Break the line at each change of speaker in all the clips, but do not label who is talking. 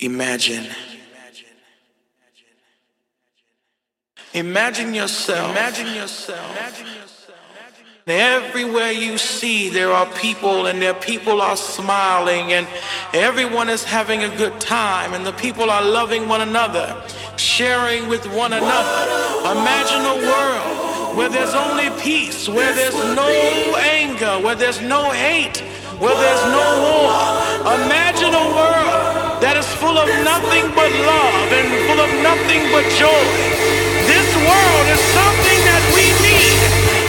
Imagine. Imagine yourself. Imagine yourself. Imagine yourself. Everywhere you see, there are people, and their people are smiling, and everyone is having a good time, and the people are loving one another, sharing with one another. Imagine a world where there's only peace, where there's no anger, where there's no hate, where there's no war. Imagine a world that is full of nothing but love and full of nothing but joy. This world is something that we need.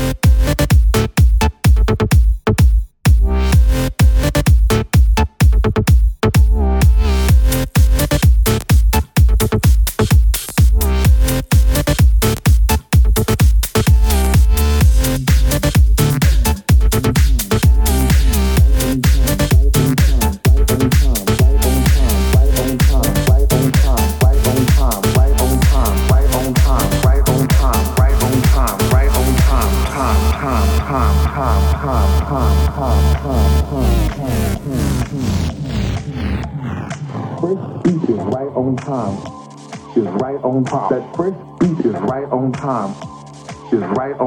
you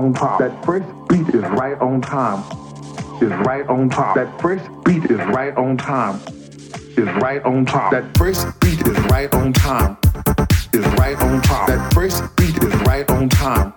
on. That first beat is right on time. Is right on top. That first beat is right on time. Is right on top. That first beat is right on time. Is right on top. That first beat is right on time.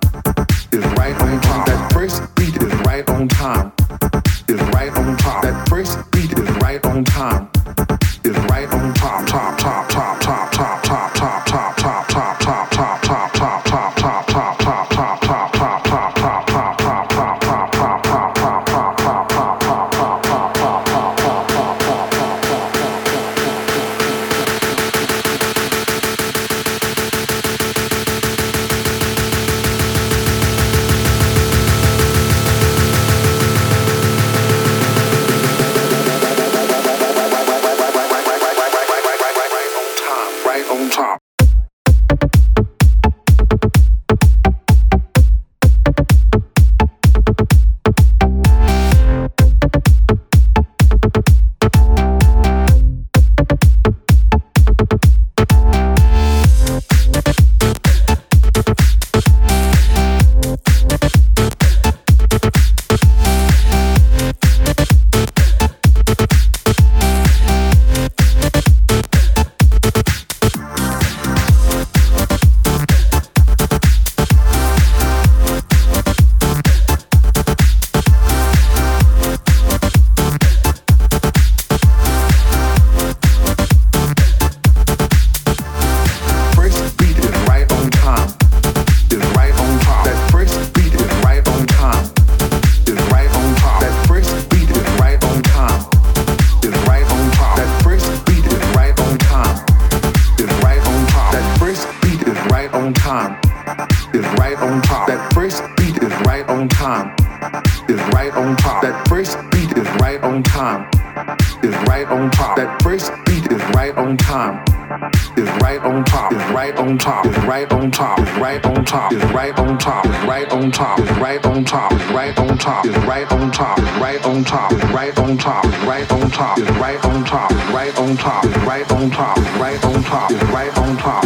on top, right on top, right on top, right on top, right on top, right on top, right on top, right on top, right on top, right on top, right on top, right on top, right on top, right on top, right on top, right on top.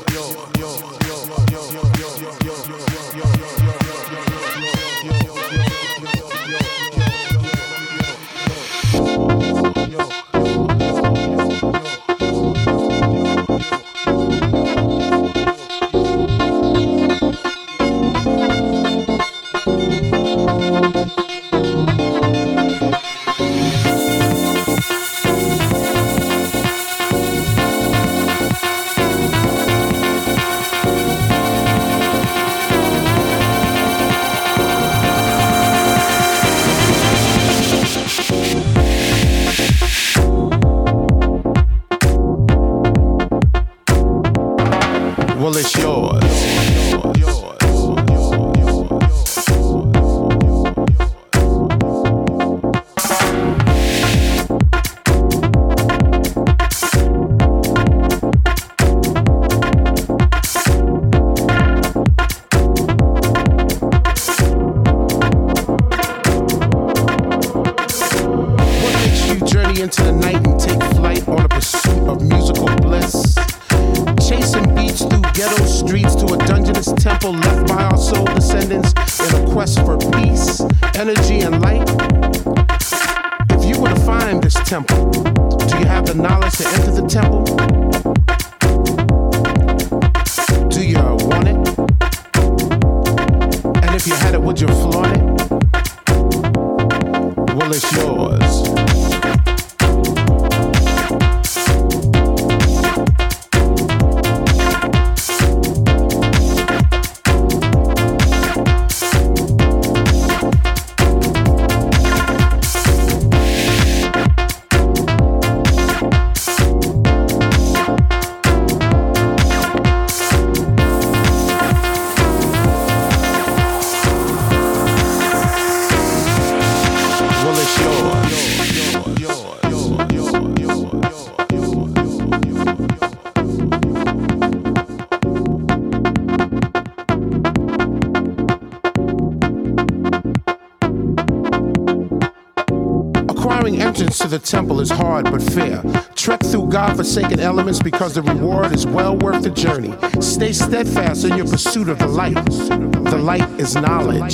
The temple is hard but fair. Trek through God-forsaken elements because the reward is well worth the journey. Stay steadfast in your pursuit of the light. The light is knowledge.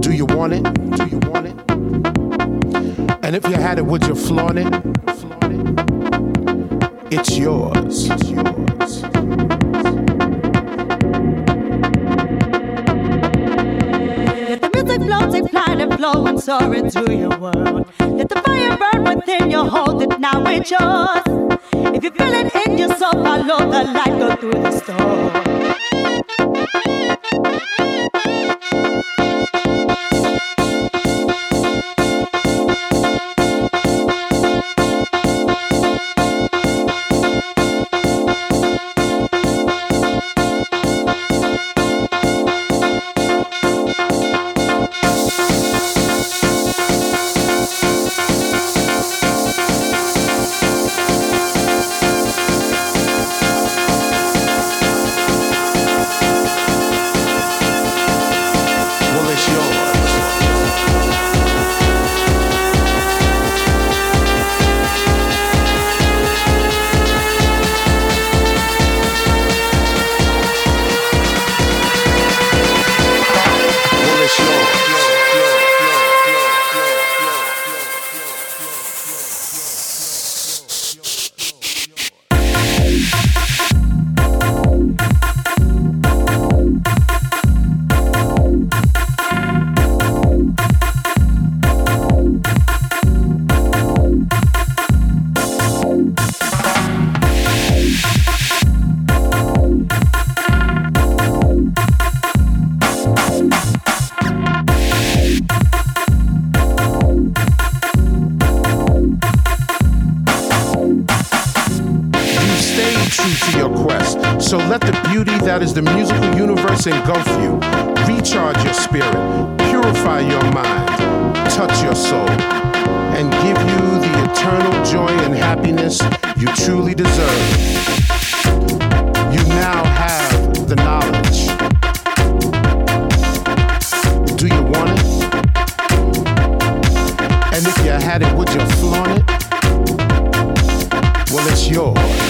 Do you want it? Do you want it? And if you had it, would you flaunt it? It's yours. It's yours.
Flowing, soaring through your world. Let the fire burn within you, hold it now, it's yours. If you feel it in your soul, follow the light, go through the storm.
Had it, would you flaunt it? Well, it's yours.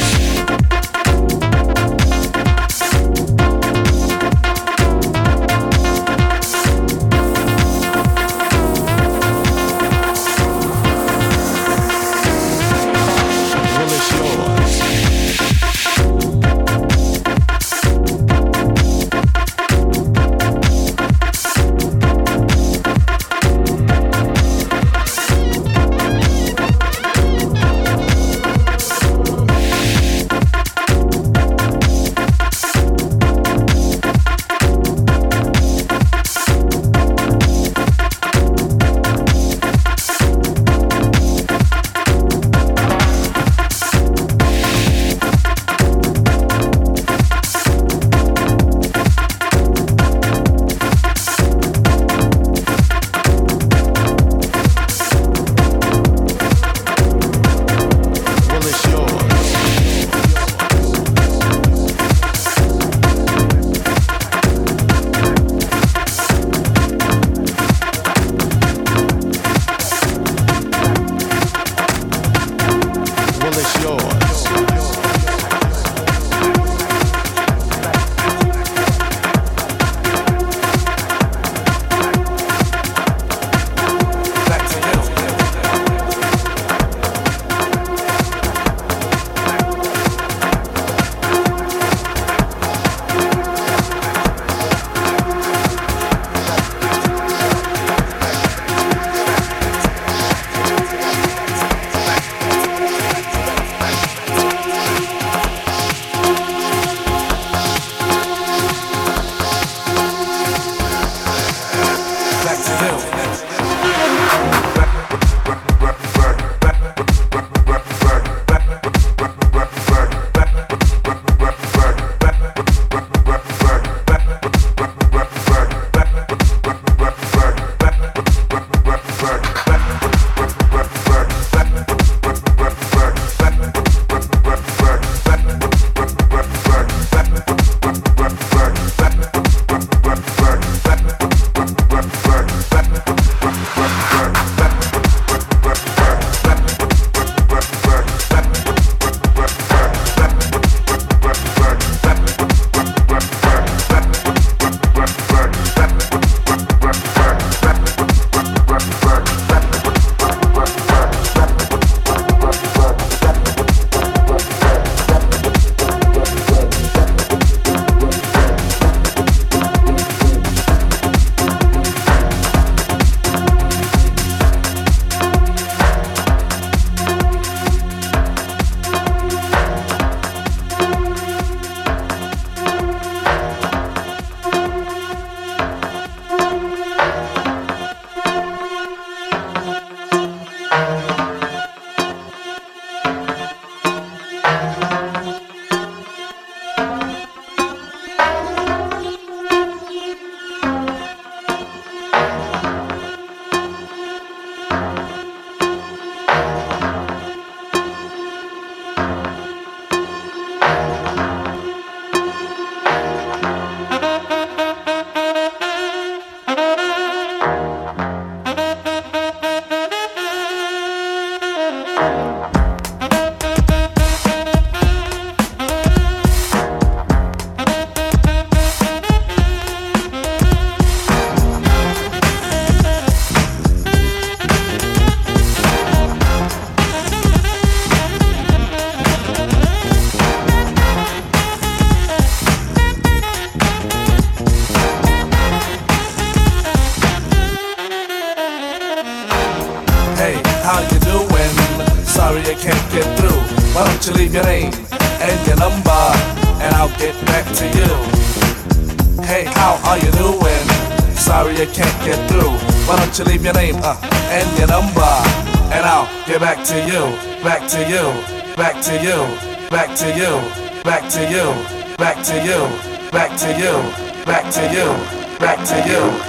to you.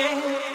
away.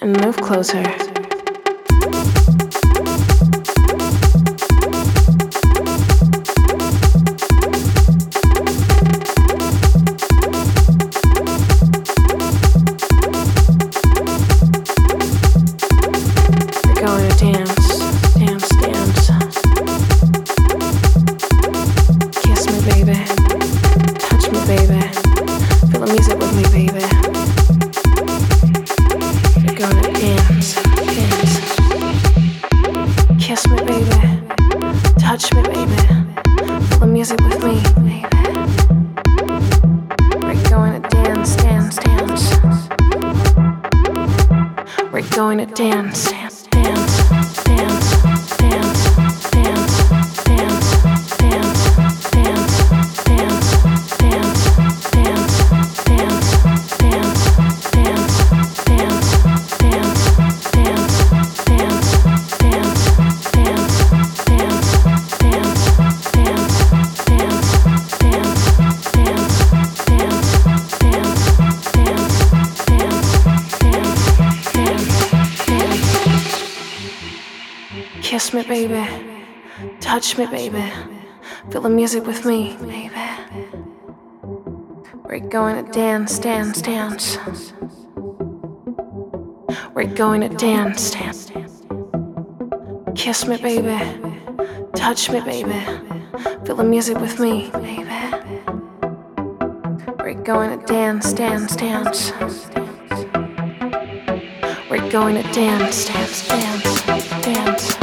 and move closer. We're going to dance, dance, dance. We're going to dance, dance. Kiss me, baby. Touch me, baby. Feel the music with me, baby. We're going to dance, dance, dance. We're going to dance, dance, dance, dance.